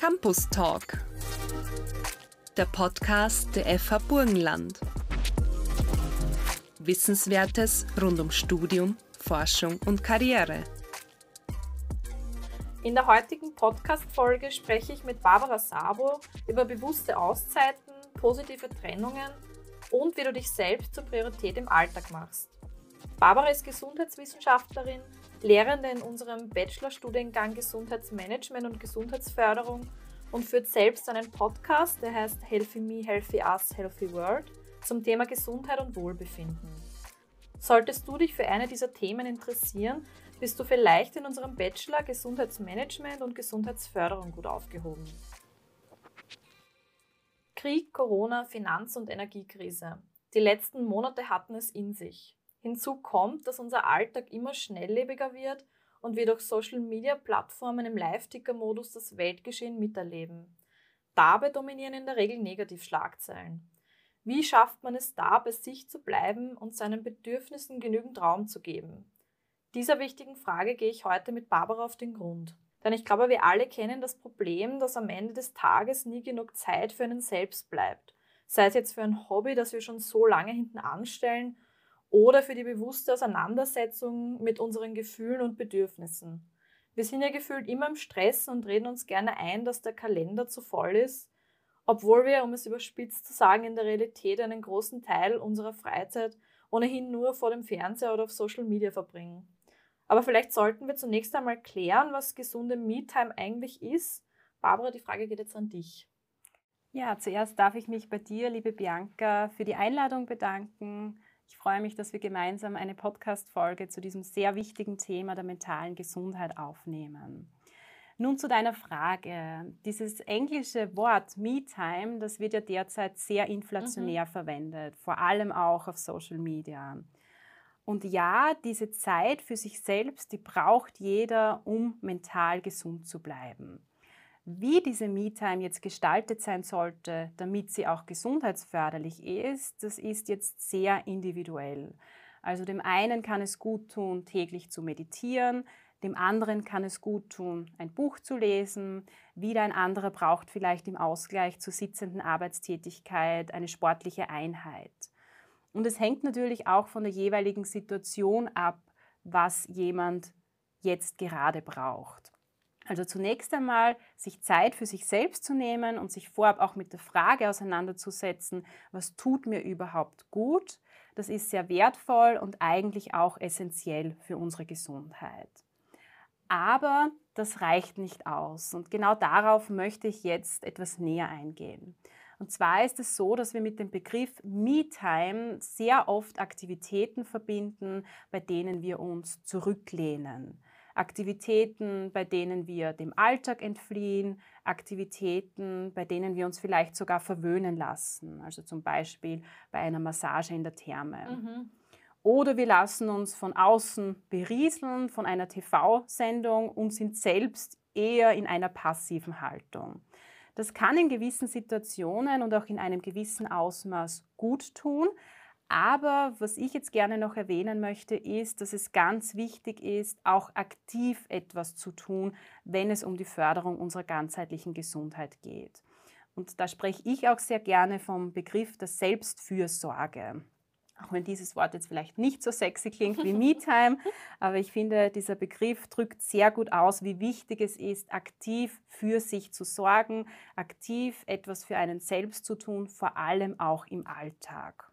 Campus Talk, der Podcast der FH Burgenland. Wissenswertes rund um Studium, Forschung und Karriere. In der heutigen Podcast-Folge spreche ich mit Barbara Sabo über bewusste Auszeiten, positive Trennungen und wie du dich selbst zur Priorität im Alltag machst. Barbara ist Gesundheitswissenschaftlerin, Lehrende in unserem Bachelorstudiengang Gesundheitsmanagement und Gesundheitsförderung und führt selbst einen Podcast, der heißt Healthy Me, Healthy Us, Healthy World zum Thema Gesundheit und Wohlbefinden. Solltest du dich für eine dieser Themen interessieren, bist du vielleicht in unserem Bachelor Gesundheitsmanagement und Gesundheitsförderung gut aufgehoben. Krieg, Corona, Finanz- und Energiekrise. Die letzten Monate hatten es in sich. Hinzu kommt, dass unser Alltag immer schnelllebiger wird und wir durch Social-Media-Plattformen im Live-Ticker-Modus das Weltgeschehen miterleben. Dabei dominieren in der Regel Negativschlagzeilen. Wie schafft man es da, bei sich zu bleiben und seinen Bedürfnissen genügend Raum zu geben? Dieser wichtigen Frage gehe ich heute mit Barbara auf den Grund. Denn ich glaube, wir alle kennen das Problem, dass am Ende des Tages nie genug Zeit für einen selbst bleibt. Sei es jetzt für ein Hobby, das wir schon so lange hinten anstellen, oder für die bewusste Auseinandersetzung mit unseren Gefühlen und Bedürfnissen. Wir sind ja gefühlt immer im Stress und reden uns gerne ein, dass der Kalender zu voll ist, obwohl wir, um es überspitzt zu sagen, in der Realität einen großen Teil unserer Freizeit ohnehin nur vor dem Fernseher oder auf Social Media verbringen. Aber vielleicht sollten wir zunächst einmal klären, was gesunde Me-Time eigentlich ist. Barbara, die Frage geht jetzt an dich. Ja, zuerst darf ich mich bei dir, liebe Bianca, für die Einladung bedanken. Ich freue mich, dass wir gemeinsam eine Podcast-Folge zu diesem sehr wichtigen Thema der mentalen Gesundheit aufnehmen. Nun zu deiner Frage. Dieses englische Wort Me-Time, das wird ja derzeit sehr inflationär mhm. verwendet, vor allem auch auf Social Media. Und ja, diese Zeit für sich selbst, die braucht jeder, um mental gesund zu bleiben. Wie diese Me-Time jetzt gestaltet sein sollte, damit sie auch gesundheitsförderlich ist, das ist jetzt sehr individuell. Also dem einen kann es gut tun, täglich zu meditieren, dem anderen kann es gut tun, ein Buch zu lesen, wieder ein anderer braucht vielleicht im Ausgleich zur sitzenden Arbeitstätigkeit eine sportliche Einheit. Und es hängt natürlich auch von der jeweiligen Situation ab, was jemand jetzt gerade braucht. Also zunächst einmal sich Zeit für sich selbst zu nehmen und sich vorab auch mit der Frage auseinanderzusetzen, was tut mir überhaupt gut. Das ist sehr wertvoll und eigentlich auch essentiell für unsere Gesundheit. Aber das reicht nicht aus und genau darauf möchte ich jetzt etwas näher eingehen. Und zwar ist es so, dass wir mit dem Begriff Me-Time sehr oft Aktivitäten verbinden, bei denen wir uns zurücklehnen. Aktivitäten, bei denen wir dem Alltag entfliehen, Aktivitäten, bei denen wir uns vielleicht sogar verwöhnen lassen, also zum Beispiel bei einer Massage in der Therme. Mhm. Oder wir lassen uns von außen berieseln von einer TV-Sendung und sind selbst eher in einer passiven Haltung. Das kann in gewissen Situationen und auch in einem gewissen Ausmaß gut tun, aber was ich jetzt gerne noch erwähnen möchte, ist, dass es ganz wichtig ist, auch aktiv etwas zu tun, wenn es um die Förderung unserer ganzheitlichen Gesundheit geht. Und da spreche ich auch sehr gerne vom Begriff der Selbstfürsorge. Auch wenn dieses Wort jetzt vielleicht nicht so sexy klingt wie MeTime, aber ich finde, dieser Begriff drückt sehr gut aus, wie wichtig es ist, aktiv für sich zu sorgen, aktiv etwas für einen selbst zu tun, vor allem auch im Alltag.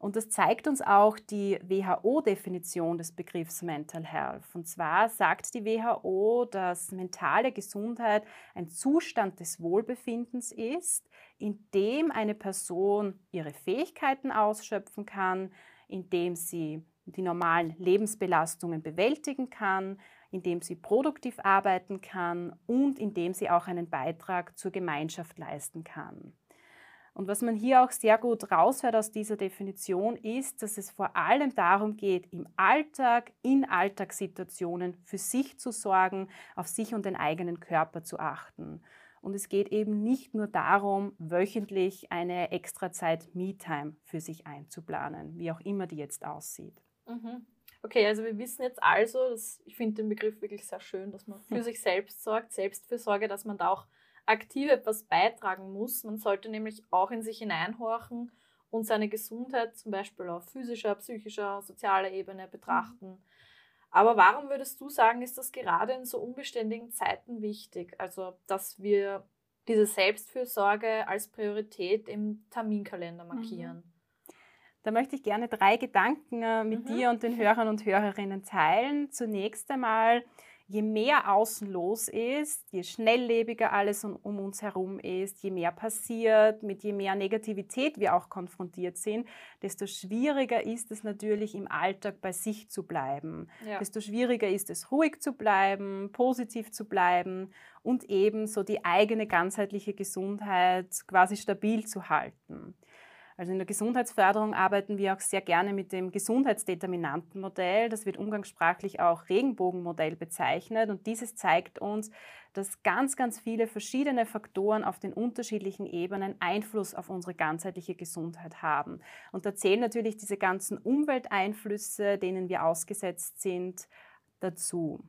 Und das zeigt uns auch die WHO-Definition des Begriffs Mental Health. Und zwar sagt die WHO, dass mentale Gesundheit ein Zustand des Wohlbefindens ist, in dem eine Person ihre Fähigkeiten ausschöpfen kann, in dem sie die normalen Lebensbelastungen bewältigen kann, indem sie produktiv arbeiten kann und indem sie auch einen Beitrag zur Gemeinschaft leisten kann. Und was man hier auch sehr gut raushört aus dieser Definition ist, dass es vor allem darum geht, im Alltag, in Alltagssituationen für sich zu sorgen, auf sich und den eigenen Körper zu achten. Und es geht eben nicht nur darum, wöchentlich eine extra Zeit Me-Time für sich einzuplanen, wie auch immer die jetzt aussieht. Mhm. Okay, also wir wissen jetzt also, dass, ich finde den Begriff wirklich sehr schön, dass man für sich selbst sorgt, Selbstfürsorge, dass man da auch aktiv etwas beitragen muss. Man sollte nämlich auch in sich hineinhorchen und seine Gesundheit zum Beispiel auf physischer, psychischer, sozialer Ebene betrachten. Aber warum würdest du sagen, ist das gerade in so unbeständigen Zeiten wichtig? Also, dass wir diese Selbstfürsorge als Priorität im Terminkalender mhm. markieren. Mhm. Da möchte ich gerne drei Gedanken äh, mit mhm. dir und den Hörern und Hörerinnen teilen. Zunächst einmal, je mehr außen los ist, je schnelllebiger alles um, uns herum ist, je mehr passiert, mit je mehr Negativität wir auch konfrontiert sind, desto schwieriger ist es natürlich im Alltag bei sich zu bleiben. Ja. Desto schwieriger ist es ruhig zu bleiben, positiv zu bleiben und eben so die eigene ganzheitliche Gesundheit quasi stabil zu halten. Also in der Gesundheitsförderung arbeiten wir auch sehr gerne mit dem Gesundheitsdeterminantenmodell. Das wird umgangssprachlich auch Regenbogenmodell bezeichnet. Und dieses zeigt uns, dass ganz, ganz viele verschiedene Faktoren auf den unterschiedlichen Ebenen Einfluss auf unsere ganzheitliche Gesundheit haben. Und da zählen natürlich diese ganzen Umwelteinflüsse, denen wir ausgesetzt sind, dazu.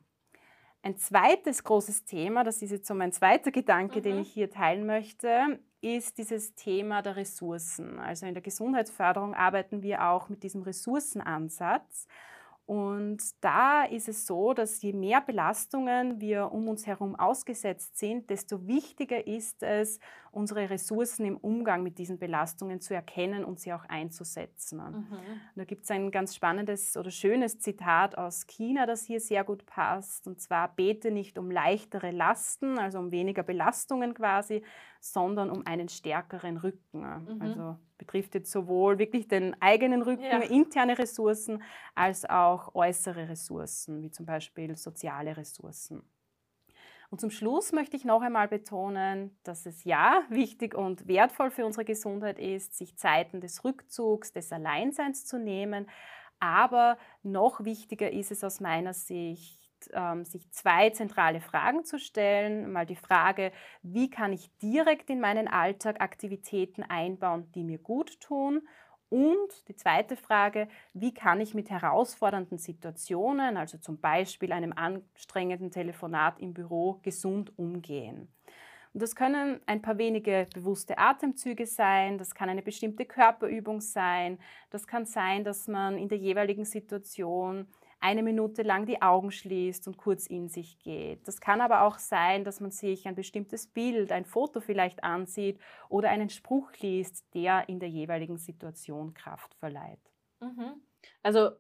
Ein zweites großes Thema, das ist jetzt so mein zweiter Gedanke, mhm. den ich hier teilen möchte, ist dieses Thema der Ressourcen. Also in der Gesundheitsförderung arbeiten wir auch mit diesem Ressourcenansatz. Und da ist es so, dass je mehr Belastungen wir um uns herum ausgesetzt sind, desto wichtiger ist es, unsere Ressourcen im Umgang mit diesen Belastungen zu erkennen und sie auch einzusetzen. Mhm. Da gibt es ein ganz spannendes oder schönes Zitat aus China, das hier sehr gut passt. Und zwar, bete nicht um leichtere Lasten, also um weniger Belastungen quasi, sondern um einen stärkeren Rücken. Mhm. Also betrifft jetzt sowohl wirklich den eigenen Rücken, ja. interne Ressourcen, als auch äußere Ressourcen, wie zum Beispiel soziale Ressourcen. Und zum Schluss möchte ich noch einmal betonen, dass es ja wichtig und wertvoll für unsere Gesundheit ist, sich Zeiten des Rückzugs, des Alleinseins zu nehmen. Aber noch wichtiger ist es aus meiner Sicht, ähm, sich zwei zentrale Fragen zu stellen. Mal die Frage, wie kann ich direkt in meinen Alltag Aktivitäten einbauen, die mir gut tun? Und die zweite Frage, wie kann ich mit herausfordernden Situationen, also zum Beispiel einem anstrengenden Telefonat im Büro, gesund umgehen? Und das können ein paar wenige bewusste Atemzüge sein, das kann eine bestimmte Körperübung sein, das kann sein, dass man in der jeweiligen Situation eine Minute lang die Augen schließt und kurz in sich geht. Das kann aber auch sein, dass man sich ein bestimmtes Bild, ein Foto vielleicht ansieht oder einen Spruch liest, der in der jeweiligen Situation Kraft verleiht. Mhm. Also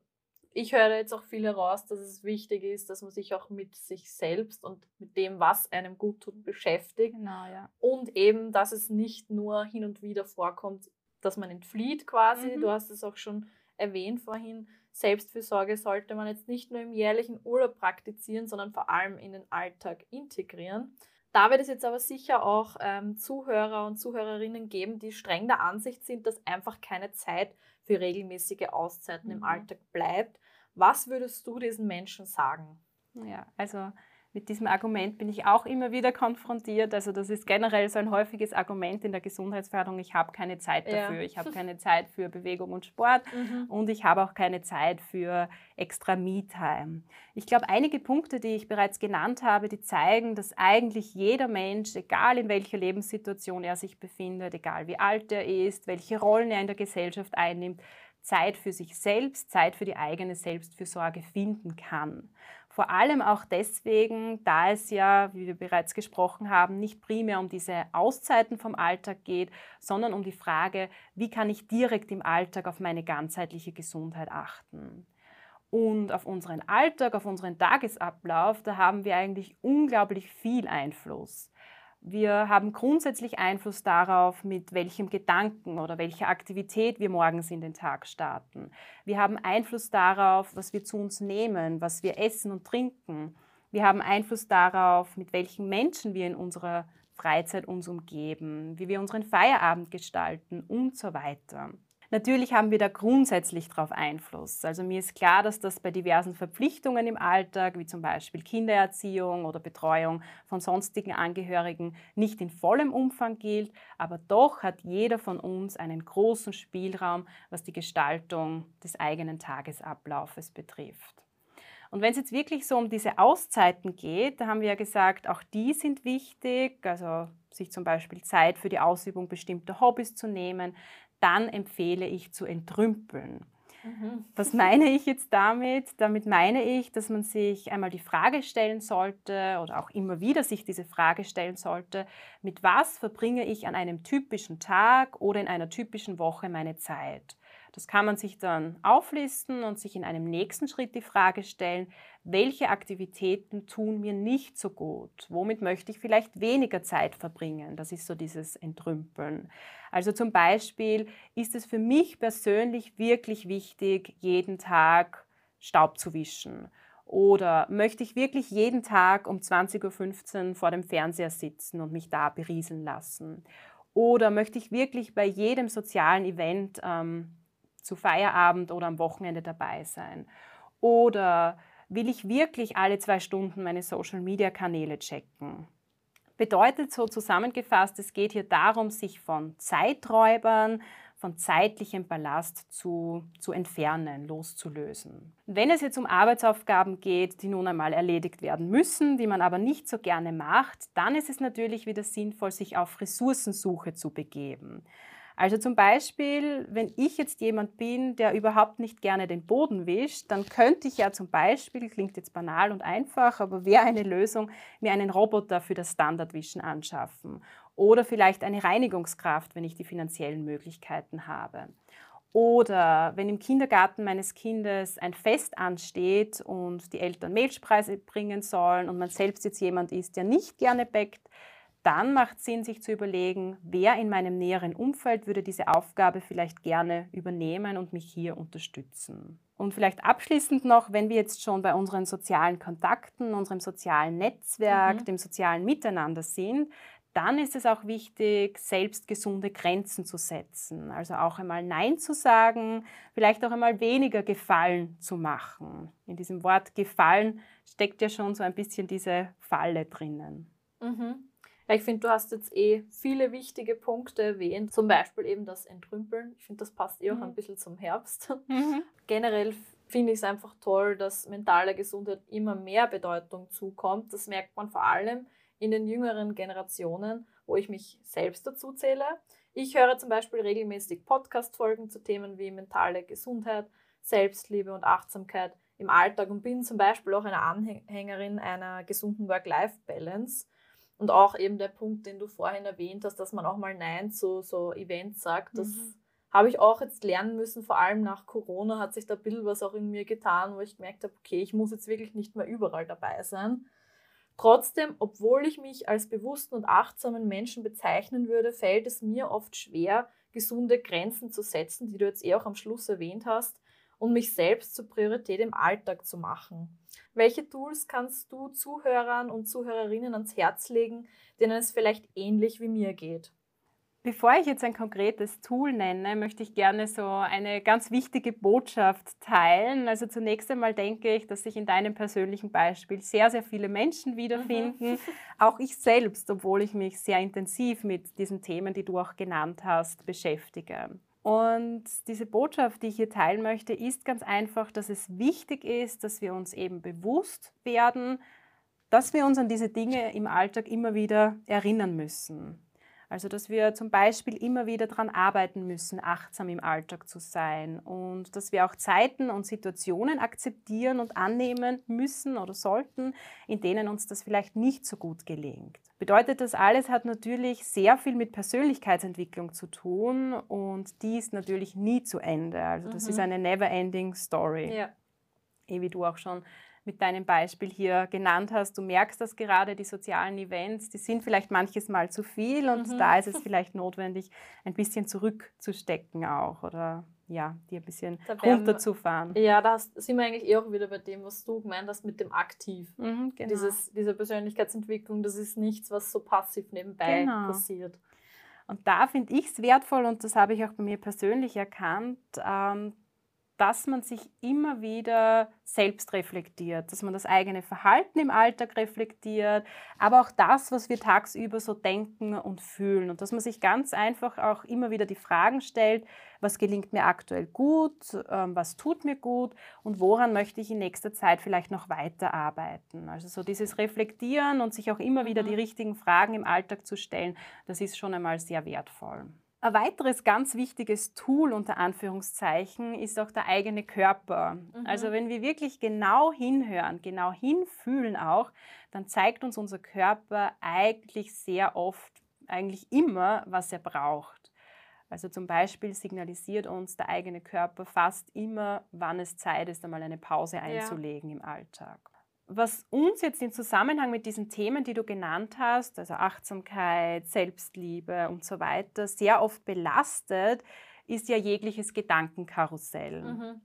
ich höre jetzt auch viel heraus, dass es wichtig ist, dass man sich auch mit sich selbst und mit dem, was einem gut tut, beschäftigt. Genau, ja. Und eben, dass es nicht nur hin und wieder vorkommt, dass man entflieht quasi. Mhm. Du hast es auch schon erwähnt vorhin, Selbstfürsorge sollte man jetzt nicht nur im jährlichen Urlaub praktizieren, sondern vor allem in den Alltag integrieren. Da wird es jetzt aber sicher auch ähm, Zuhörer und Zuhörerinnen geben, die streng der Ansicht sind, dass einfach keine Zeit für regelmäßige Auszeiten mhm. im Alltag bleibt. Was würdest du diesen Menschen sagen? Ja, also mit diesem Argument bin ich auch immer wieder konfrontiert. Also das ist generell so ein häufiges Argument in der Gesundheitsförderung. Ich habe keine Zeit dafür. Ja. Ich habe keine Zeit für Bewegung und Sport mhm. und ich habe auch keine Zeit für extra Me-Time. Ich glaube, einige Punkte, die ich bereits genannt habe, die zeigen, dass eigentlich jeder Mensch, egal in welcher Lebenssituation er sich befindet, egal wie alt er ist, welche Rollen er in der Gesellschaft einnimmt, Zeit für sich selbst, Zeit für die eigene Selbstfürsorge finden kann. Vor allem auch deswegen, da es ja, wie wir bereits gesprochen haben, nicht primär um diese Auszeiten vom Alltag geht, sondern um die Frage, wie kann ich direkt im Alltag auf meine ganzheitliche Gesundheit achten. Und auf unseren Alltag, auf unseren Tagesablauf, da haben wir eigentlich unglaublich viel Einfluss. Wir haben grundsätzlich Einfluss darauf, mit welchem Gedanken oder welcher Aktivität wir morgens in den Tag starten. Wir haben Einfluss darauf, was wir zu uns nehmen, was wir essen und trinken. Wir haben Einfluss darauf, mit welchen Menschen wir in unserer Freizeit uns umgeben, wie wir unseren Feierabend gestalten und so weiter. Natürlich haben wir da grundsätzlich darauf Einfluss. Also mir ist klar, dass das bei diversen Verpflichtungen im Alltag, wie zum Beispiel Kindererziehung oder Betreuung von sonstigen Angehörigen, nicht in vollem Umfang gilt, aber doch hat jeder von uns einen großen Spielraum, was die Gestaltung des eigenen Tagesablaufes betrifft. Und wenn es jetzt wirklich so um diese Auszeiten geht, da haben wir ja gesagt, auch die sind wichtig, also sich zum Beispiel Zeit für die Ausübung bestimmter Hobbys zu nehmen, dann empfehle ich zu entrümpeln. Mhm. Was meine ich jetzt damit? Damit meine ich, dass man sich einmal die Frage stellen sollte oder auch immer wieder sich diese Frage stellen sollte, mit was verbringe ich an einem typischen Tag oder in einer typischen Woche meine Zeit? Das kann man sich dann auflisten und sich in einem nächsten Schritt die Frage stellen, welche Aktivitäten tun mir nicht so gut? Womit möchte ich vielleicht weniger Zeit verbringen? Das ist so dieses Entrümpeln. Also zum Beispiel ist es für mich persönlich wirklich wichtig, jeden Tag Staub zu wischen. Oder möchte ich wirklich jeden Tag um 20.15 Uhr vor dem Fernseher sitzen und mich da berieseln lassen? Oder möchte ich wirklich bei jedem sozialen Event ähm, zu Feierabend oder am Wochenende dabei sein? Oder will ich wirklich alle zwei Stunden meine Social-Media-Kanäle checken? Bedeutet so zusammengefasst, es geht hier darum, sich von Zeiträubern, von zeitlichem Ballast zu, zu entfernen, loszulösen. Wenn es jetzt um Arbeitsaufgaben geht, die nun einmal erledigt werden müssen, die man aber nicht so gerne macht, dann ist es natürlich wieder sinnvoll, sich auf Ressourcensuche zu begeben. Also zum Beispiel, wenn ich jetzt jemand bin, der überhaupt nicht gerne den Boden wischt, dann könnte ich ja zum Beispiel, klingt jetzt banal und einfach, aber wäre eine Lösung, mir einen Roboter für das Standardwischen anschaffen. Oder vielleicht eine Reinigungskraft, wenn ich die finanziellen Möglichkeiten habe. Oder wenn im Kindergarten meines Kindes ein Fest ansteht und die Eltern Mehlspeise bringen sollen und man selbst jetzt jemand ist, der nicht gerne bäckt, dann macht es Sinn, sich zu überlegen, wer in meinem näheren Umfeld würde diese Aufgabe vielleicht gerne übernehmen und mich hier unterstützen. Und vielleicht abschließend noch, wenn wir jetzt schon bei unseren sozialen Kontakten, unserem sozialen Netzwerk, mhm. dem sozialen Miteinander sind, dann ist es auch wichtig, selbst gesunde Grenzen zu setzen. Also auch einmal Nein zu sagen, vielleicht auch einmal weniger Gefallen zu machen. In diesem Wort Gefallen steckt ja schon so ein bisschen diese Falle drinnen. Mhm. Ich finde, du hast jetzt eh viele wichtige Punkte erwähnt, zum Beispiel eben das Entrümpeln. Ich finde, das passt eh auch mhm. ein bisschen zum Herbst. Mhm. Generell finde ich es einfach toll, dass mentale Gesundheit immer mehr Bedeutung zukommt. Das merkt man vor allem in den jüngeren Generationen, wo ich mich selbst dazu zähle. Ich höre zum Beispiel regelmäßig Podcast-Folgen zu Themen wie mentale Gesundheit, Selbstliebe und Achtsamkeit im Alltag und bin zum Beispiel auch eine Anhängerin einer gesunden Work-Life-Balance. Und auch eben der Punkt, den du vorhin erwähnt hast, dass man auch mal Nein zu so Events sagt, das mhm. habe ich auch jetzt lernen müssen, vor allem nach Corona hat sich da ein bisschen was auch in mir getan, wo ich gemerkt habe, okay, ich muss jetzt wirklich nicht mehr überall dabei sein. Trotzdem, obwohl ich mich als bewussten und achtsamen Menschen bezeichnen würde, fällt es mir oft schwer, gesunde Grenzen zu setzen, die du jetzt eh auch am Schluss erwähnt hast, und mich selbst zur Priorität im Alltag zu machen. Welche Tools kannst du Zuhörern und Zuhörerinnen ans Herz legen, denen es vielleicht ähnlich wie mir geht? Bevor ich jetzt ein konkretes Tool nenne, möchte ich gerne so eine ganz wichtige Botschaft teilen. Also zunächst einmal denke ich, dass sich in deinem persönlichen Beispiel sehr, sehr viele Menschen wiederfinden. Mhm. Auch ich selbst, obwohl ich mich sehr intensiv mit diesen Themen, die du auch genannt hast, beschäftige. Und diese Botschaft, die ich hier teilen möchte, ist ganz einfach, dass es wichtig ist, dass wir uns eben bewusst werden, dass wir uns an diese Dinge im Alltag immer wieder erinnern müssen. Also, dass wir zum Beispiel immer wieder daran arbeiten müssen, achtsam im Alltag zu sein und dass wir auch Zeiten und Situationen akzeptieren und annehmen müssen oder sollten, in denen uns das vielleicht nicht so gut gelingt. Bedeutet das alles hat natürlich sehr viel mit Persönlichkeitsentwicklung zu tun und die ist natürlich nie zu Ende. Also das mhm. ist eine never-ending Story. Ja. Eh, wie du auch schon mit deinem Beispiel hier genannt hast. Du merkst das gerade, die sozialen Events, die sind vielleicht manches Mal zu viel und mhm. da ist es vielleicht notwendig, ein bisschen zurückzustecken auch oder ja, die ein bisschen runterzufahren. Ja, da sind wir eigentlich eh auch wieder bei dem, was du gemeint hast mit dem Aktiv. Mhm, genau. Dieses, diese Persönlichkeitsentwicklung, das ist nichts, was so passiv nebenbei genau. passiert. Und da finde ich es wertvoll und das habe ich auch bei mir persönlich erkannt, ähm, dass man sich immer wieder selbst reflektiert, dass man das eigene Verhalten im Alltag reflektiert, aber auch das, was wir tagsüber so denken und fühlen und dass man sich ganz einfach auch immer wieder die Fragen stellt, was gelingt mir aktuell gut, ähm, was tut mir gut und woran möchte ich in nächster Zeit vielleicht noch weiterarbeiten. Also so dieses Reflektieren und sich auch immer wieder die mhm. richtigen Fragen im Alltag zu stellen, das ist schon einmal sehr wertvoll. Ein weiteres ganz wichtiges Tool unter Anführungszeichen ist auch der eigene Körper. Mhm. Also wenn wir wirklich genau hinhören, genau hinfühlen auch, dann zeigt uns unser Körper eigentlich sehr oft, eigentlich immer, was er braucht. Also zum Beispiel signalisiert uns der eigene Körper fast immer, wann es Zeit ist, einmal eine Pause einzulegen ja. im Alltag was uns jetzt im Zusammenhang mit diesen Themen, die du genannt hast, also Achtsamkeit, Selbstliebe und so weiter, sehr oft belastet, ist ja jegliches Gedankenkarussell. Mhm.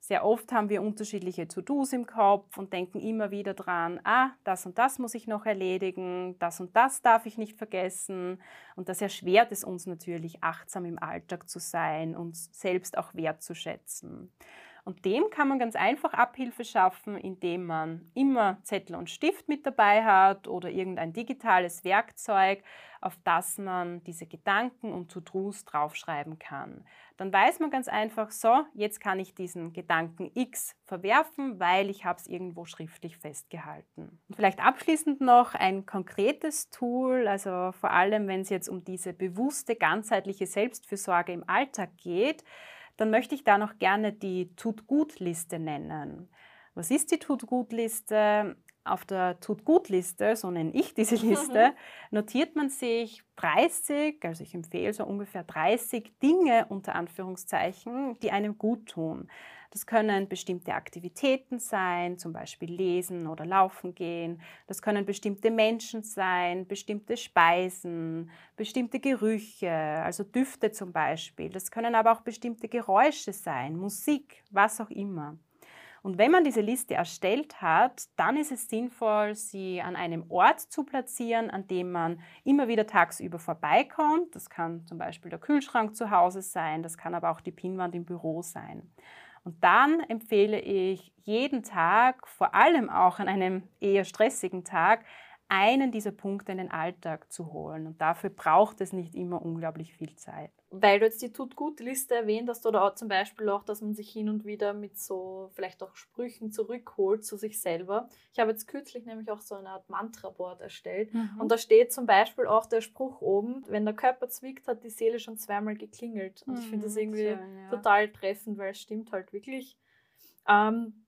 Sehr oft haben wir unterschiedliche To-Dos im Kopf und denken immer wieder dran, ah, das und das muss ich noch erledigen, das und das darf ich nicht vergessen. Und das erschwert es uns natürlich, achtsam im Alltag zu sein und selbst auch wertzuschätzen. Und dem kann man ganz einfach Abhilfe schaffen, indem man immer Zettel und Stift mit dabei hat oder irgendein digitales Werkzeug, auf das man diese Gedanken und To-Dos draufschreiben kann. Dann weiß man ganz einfach, so, jetzt kann ich diesen Gedanken X verwerfen, weil ich habe es irgendwo schriftlich festgehalten. Und vielleicht abschließend noch ein konkretes Tool, also vor allem, wenn es jetzt um diese bewusste, ganzheitliche Selbstfürsorge im Alltag geht, dann möchte ich da noch gerne die Tut-Gut-Liste nennen. Was ist die Tut-Gut-Liste? Auf der Tut-Gut-Liste, so nenne ich diese Liste, mhm. notiert man sich 30, also ich empfehle so ungefähr 30 Dinge unter Anführungszeichen, die einem gut tun. Das können bestimmte Aktivitäten sein, zum Beispiel lesen oder laufen gehen. Das können bestimmte Menschen sein, bestimmte Speisen, bestimmte Gerüche, also Düfte zum Beispiel. Das können aber auch bestimmte Geräusche sein, Musik, was auch immer. Und wenn man diese Liste erstellt hat, dann ist es sinnvoll, sie an einem Ort zu platzieren, an dem man immer wieder tagsüber vorbeikommt. Das kann zum Beispiel der Kühlschrank zu Hause sein, das kann aber auch die Pinnwand im Büro sein. Und dann empfehle ich jeden Tag, vor allem auch an einem eher stressigen Tag, einen dieser Punkte in den Alltag zu holen. Und dafür braucht es nicht immer unglaublich viel Zeit. Weil du jetzt die Tut-Gut-Liste erwähnt hast oder auch zum Beispiel auch, dass man sich hin und wieder mit so vielleicht auch Sprüchen zurückholt zu sich selber. Ich habe jetzt kürzlich nämlich auch so eine Art Mantra-Board erstellt mhm. und da steht zum Beispiel auch der Spruch oben, wenn der Körper zwickt, hat die Seele schon zweimal geklingelt. Und mhm, ich finde das irgendwie schön, ja. total treffend, weil es stimmt halt wirklich. Ähm,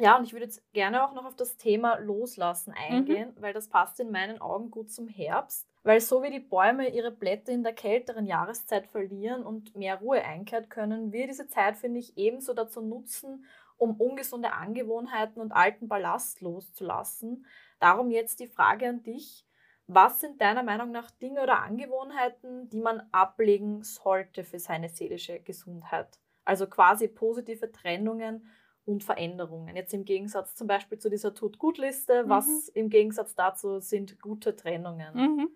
ja, und ich würde jetzt gerne auch noch auf das Thema Loslassen eingehen, mhm. weil das passt in meinen Augen gut zum Herbst. Weil so wie die Bäume ihre Blätter in der kälteren Jahreszeit verlieren und mehr Ruhe einkehrt, können wir diese Zeit, finde ich, ebenso dazu nutzen, um ungesunde Angewohnheiten und alten Ballast loszulassen. Darum jetzt die Frage an dich. Was sind deiner Meinung nach Dinge oder Angewohnheiten, die man ablegen sollte für seine seelische Gesundheit? Also quasi positive Trennungen und Veränderungen. Jetzt im Gegensatz zum Beispiel zu dieser Tut-Gut-Liste, mhm. was im Gegensatz dazu sind gute Trennungen. Mhm.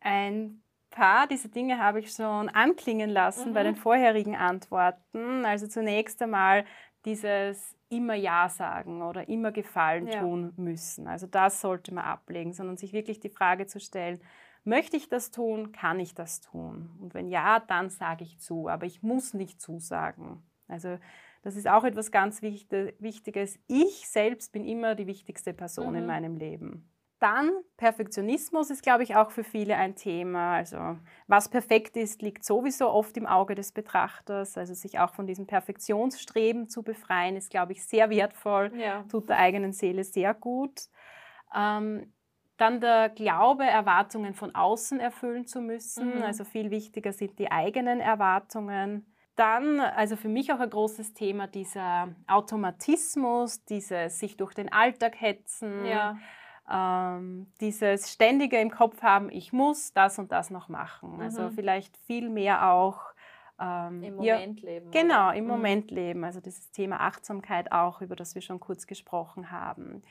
Ein paar dieser Dinge habe ich schon anklingen lassen mhm. bei den vorherigen Antworten. Also zunächst einmal dieses immer Ja sagen oder immer Gefallen ja. tun müssen. Also das sollte man ablegen, sondern sich wirklich die Frage zu stellen, möchte ich das tun, kann ich das tun? Und wenn ja, dann sage ich zu, aber ich muss nicht zusagen. Also das ist auch etwas ganz Wichtiges. Ich selbst bin immer die wichtigste Person mhm. in meinem Leben. Dann Perfektionismus ist, glaube ich, auch für viele ein Thema. Also was perfekt ist, liegt sowieso oft im Auge des Betrachters. Also sich auch von diesem Perfektionsstreben zu befreien, ist, glaube ich, sehr wertvoll, ja. tut der eigenen Seele sehr gut. Ähm, dann der Glaube, Erwartungen von außen erfüllen zu müssen. Mhm. Also viel wichtiger sind die eigenen Erwartungen. Dann, also für mich auch ein großes Thema, dieser Automatismus, dieses sich durch den Alltag hetzen, ja. Ähm, dieses ständige im Kopf haben, ich muss das und das noch machen. Also mhm. Also vielleicht viel mehr auch ähm, Im Moment ja, leben. Genau, im mhm. Moment leben. Also dieses Thema Achtsamkeit auch, über das wir schon kurz gesprochen haben.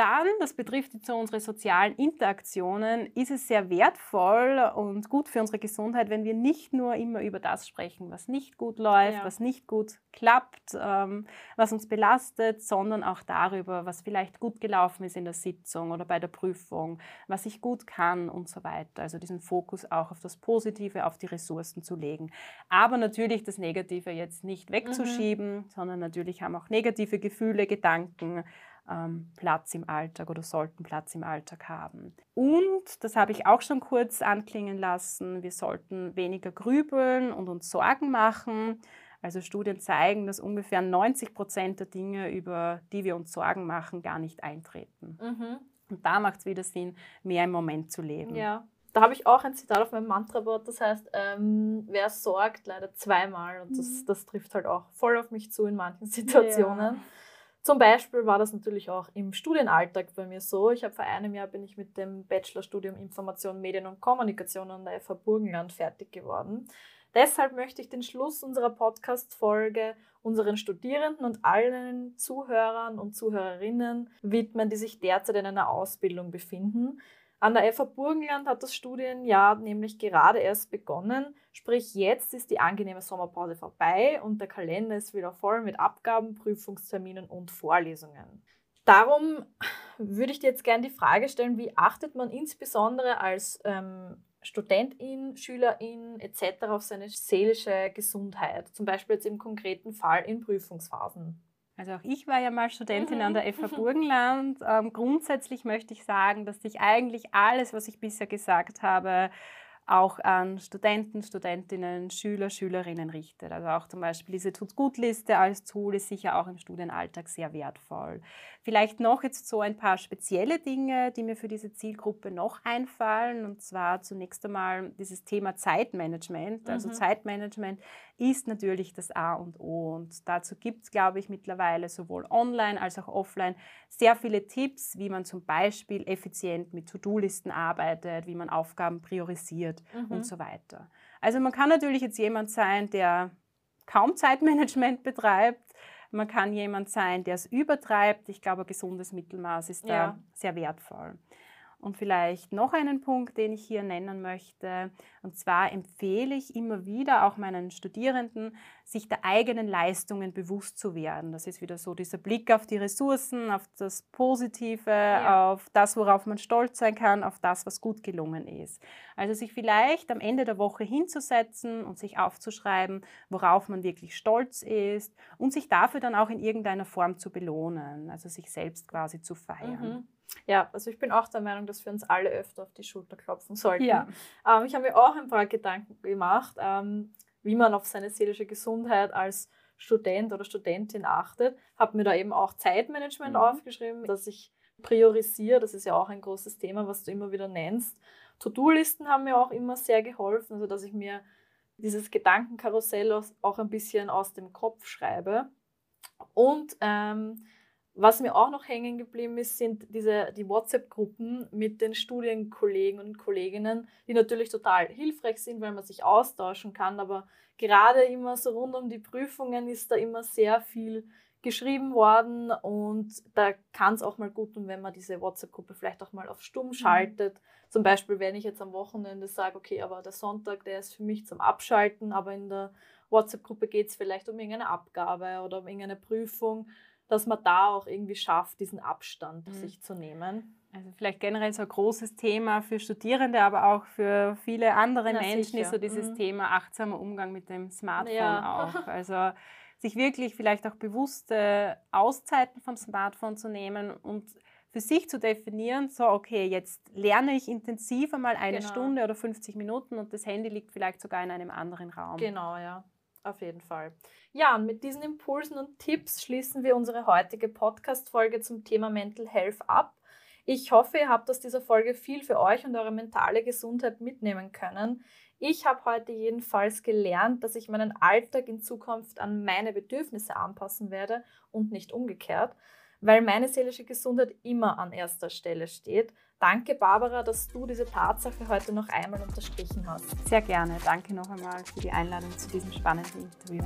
Dann, das betrifft jetzt so unsere sozialen Interaktionen, ist es sehr wertvoll und gut für unsere Gesundheit, wenn wir nicht nur immer über das sprechen, was nicht gut läuft, ja. was nicht gut klappt, ähm, was uns belastet, sondern auch darüber, was vielleicht gut gelaufen ist in der Sitzung oder bei der Prüfung, was ich gut kann und so weiter. Also diesen Fokus auch auf das Positive, auf die Ressourcen zu legen. Aber natürlich das Negative jetzt nicht wegzuschieben, mhm. sondern natürlich haben auch negative Gefühle, Gedanken, ähm, Platz im Alltag oder sollten Platz im Alltag haben. Und, das habe ich auch schon kurz anklingen lassen, wir sollten weniger grübeln und uns Sorgen machen. Also Studien zeigen, dass ungefähr 90 Prozent der Dinge, über die wir uns Sorgen machen, gar nicht eintreten. Mhm. Und da macht es wieder Sinn, mehr im Moment zu leben. Ja. Da habe ich auch ein Zitat auf meinem Mantra-Board, das heißt, ähm, wer sorgt, leider zweimal. Und das, mhm. das trifft halt auch voll auf mich zu in manchen Situationen. Ja. Zum Beispiel war das natürlich auch im Studienalltag bei mir so. Ich habe vor einem Jahr bin ich mit dem Bachelorstudium Information, Medien und Kommunikation an der FH Burgenland fertig geworden. Deshalb möchte ich den Schluss unserer Podcast-Folge unseren Studierenden und allen Zuhörern und Zuhörerinnen widmen, die sich derzeit in einer Ausbildung befinden. An der FH Burgenland hat das Studienjahr nämlich gerade erst begonnen, sprich jetzt ist die angenehme Sommerpause vorbei und der Kalender ist wieder voll mit Abgaben, Prüfungsterminen und Vorlesungen. Darum würde ich dir jetzt gerne die Frage stellen, wie achtet man insbesondere als ähm, Studentin, Schülerin etc. auf seine seelische Gesundheit, zum Beispiel jetzt im konkreten Fall in Prüfungsphasen? Also auch ich war ja mal Studentin mhm. an der FH Burgenland. Ähm, grundsätzlich möchte ich sagen, dass sich eigentlich alles, was ich bisher gesagt habe, auch an Studenten, Studentinnen, Schüler, Schülerinnen richtet. Also auch zum Beispiel diese Tut-Gut-Liste als Tool ist sicher auch im Studienalltag sehr wertvoll. Vielleicht noch jetzt so ein paar spezielle Dinge, die mir für diese Zielgruppe noch einfallen. Und zwar zunächst einmal dieses Thema Zeitmanagement. Also mhm. Zeitmanagement ist natürlich das A und O. Und dazu gibt es, glaube ich, mittlerweile sowohl online als auch offline sehr viele Tipps, wie man zum Beispiel effizient mit To-Do-Listen arbeitet, wie man Aufgaben priorisiert mhm. und so weiter. Also man kann natürlich jetzt jemand sein, der kaum Zeitmanagement betreibt, man kann jemand sein, der es übertreibt. Ich glaube, ein gesundes Mittelmaß ist ja. da sehr wertvoll. Und vielleicht noch einen Punkt, den ich hier nennen möchte. Und zwar empfehle ich immer wieder auch meinen Studierenden, sich der eigenen Leistungen bewusst zu werden. Das ist wieder so dieser Blick auf die Ressourcen, auf das Positive, ja. auf das, worauf man stolz sein kann, auf das, was gut gelungen ist. Also sich vielleicht am Ende der Woche hinzusetzen und sich aufzuschreiben, worauf man wirklich stolz ist und sich dafür dann auch in irgendeiner Form zu belohnen, also sich selbst quasi zu feiern. Mhm. Ja, also ich bin auch der Meinung, dass wir uns alle öfter auf die Schulter klopfen sollten. Ja. Ähm, ich habe mir auch ein paar Gedanken gemacht, ähm, wie man auf seine seelische Gesundheit als Student oder Studentin achtet. Habe mir da eben auch Zeitmanagement mhm. aufgeschrieben, dass ich priorisiere. Das ist ja auch ein großes Thema, was du immer wieder nennst. To-Do-Listen haben mir auch immer sehr geholfen, also dass ich mir dieses Gedankenkarussell auch ein bisschen aus dem Kopf schreibe. Und ähm, was mir auch noch hängen geblieben ist, sind diese, die WhatsApp-Gruppen mit den Studienkollegen und Kolleginnen, die natürlich total hilfreich sind, weil man sich austauschen kann. Aber gerade immer so rund um die Prüfungen ist da immer sehr viel geschrieben worden und da kann es auch mal gut tun, wenn man diese WhatsApp-Gruppe vielleicht auch mal auf Stumm mhm. schaltet. Mhm. Zum Beispiel, wenn ich jetzt am Wochenende sage, okay, aber der Sonntag, der ist für mich zum Abschalten, aber in der WhatsApp-Gruppe geht es vielleicht um irgendeine Abgabe oder um irgendeine Prüfung dass man da auch irgendwie schafft, diesen Abstand mhm. sich zu nehmen. Also vielleicht generell so ein großes Thema für Studierende, aber auch für viele andere Na, Menschen sicher. ist so dieses mhm. Thema achtsamer Umgang mit dem Smartphone ja. auch. Also sich wirklich vielleicht auch bewusste Auszeiten vom Smartphone zu nehmen und für sich zu definieren, so okay, jetzt lerne ich intensiver mal eine genau. Stunde oder 50 Minuten und das Handy liegt vielleicht sogar in einem anderen Raum. Genau, ja. Auf jeden Fall. Ja, und mit diesen Impulsen und Tipps schließen wir unsere heutige Podcast-Folge zum Thema Mental Health ab. Ich hoffe, ihr habt aus dieser Folge viel für euch und eure mentale Gesundheit mitnehmen können. Ich habe heute jedenfalls gelernt, dass ich meinen Alltag in Zukunft an meine Bedürfnisse anpassen werde und nicht umgekehrt, weil meine seelische Gesundheit immer an erster Stelle steht. Danke, Barbara, dass du diese Tatsache heute noch einmal unterstrichen hast. Sehr gerne. Danke noch einmal für die Einladung zu diesem spannenden Interview.